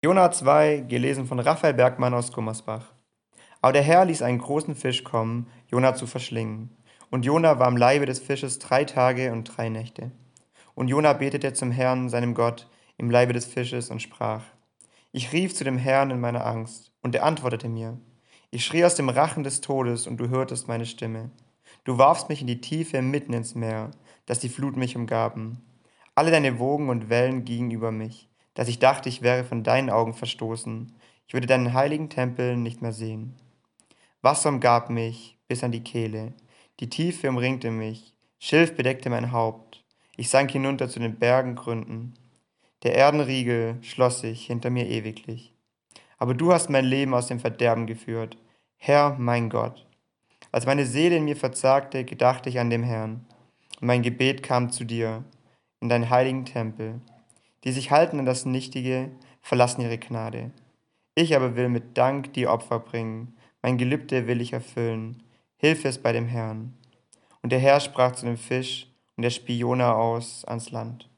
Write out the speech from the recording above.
Jona 2, gelesen von Raphael Bergmann aus Gummersbach. Aber der Herr ließ einen großen Fisch kommen, Jona zu verschlingen. Und Jona war im Leibe des Fisches drei Tage und drei Nächte. Und Jona betete zum Herrn, seinem Gott, im Leibe des Fisches und sprach: Ich rief zu dem Herrn in meiner Angst, und er antwortete mir. Ich schrie aus dem Rachen des Todes, und du hörtest meine Stimme. Du warfst mich in die Tiefe mitten ins Meer, dass die Flut mich umgaben. Alle deine Wogen und Wellen gingen über mich dass ich dachte, ich wäre von deinen Augen verstoßen. Ich würde deinen heiligen Tempel nicht mehr sehen. Wasser umgab mich bis an die Kehle. Die Tiefe umringte mich. Schilf bedeckte mein Haupt. Ich sank hinunter zu den Bergengründen. Der Erdenriegel schloss sich hinter mir ewiglich. Aber du hast mein Leben aus dem Verderben geführt. Herr, mein Gott. Als meine Seele in mir verzagte, gedachte ich an dem Herrn. Und mein Gebet kam zu dir, in deinen heiligen Tempel. Die sich halten an das Nichtige, verlassen ihre Gnade. Ich aber will mit Dank die Opfer bringen, mein Gelübde will ich erfüllen. Hilfe es bei dem Herrn. Und der Herr sprach zu dem Fisch, und er spie Jona aus ans Land.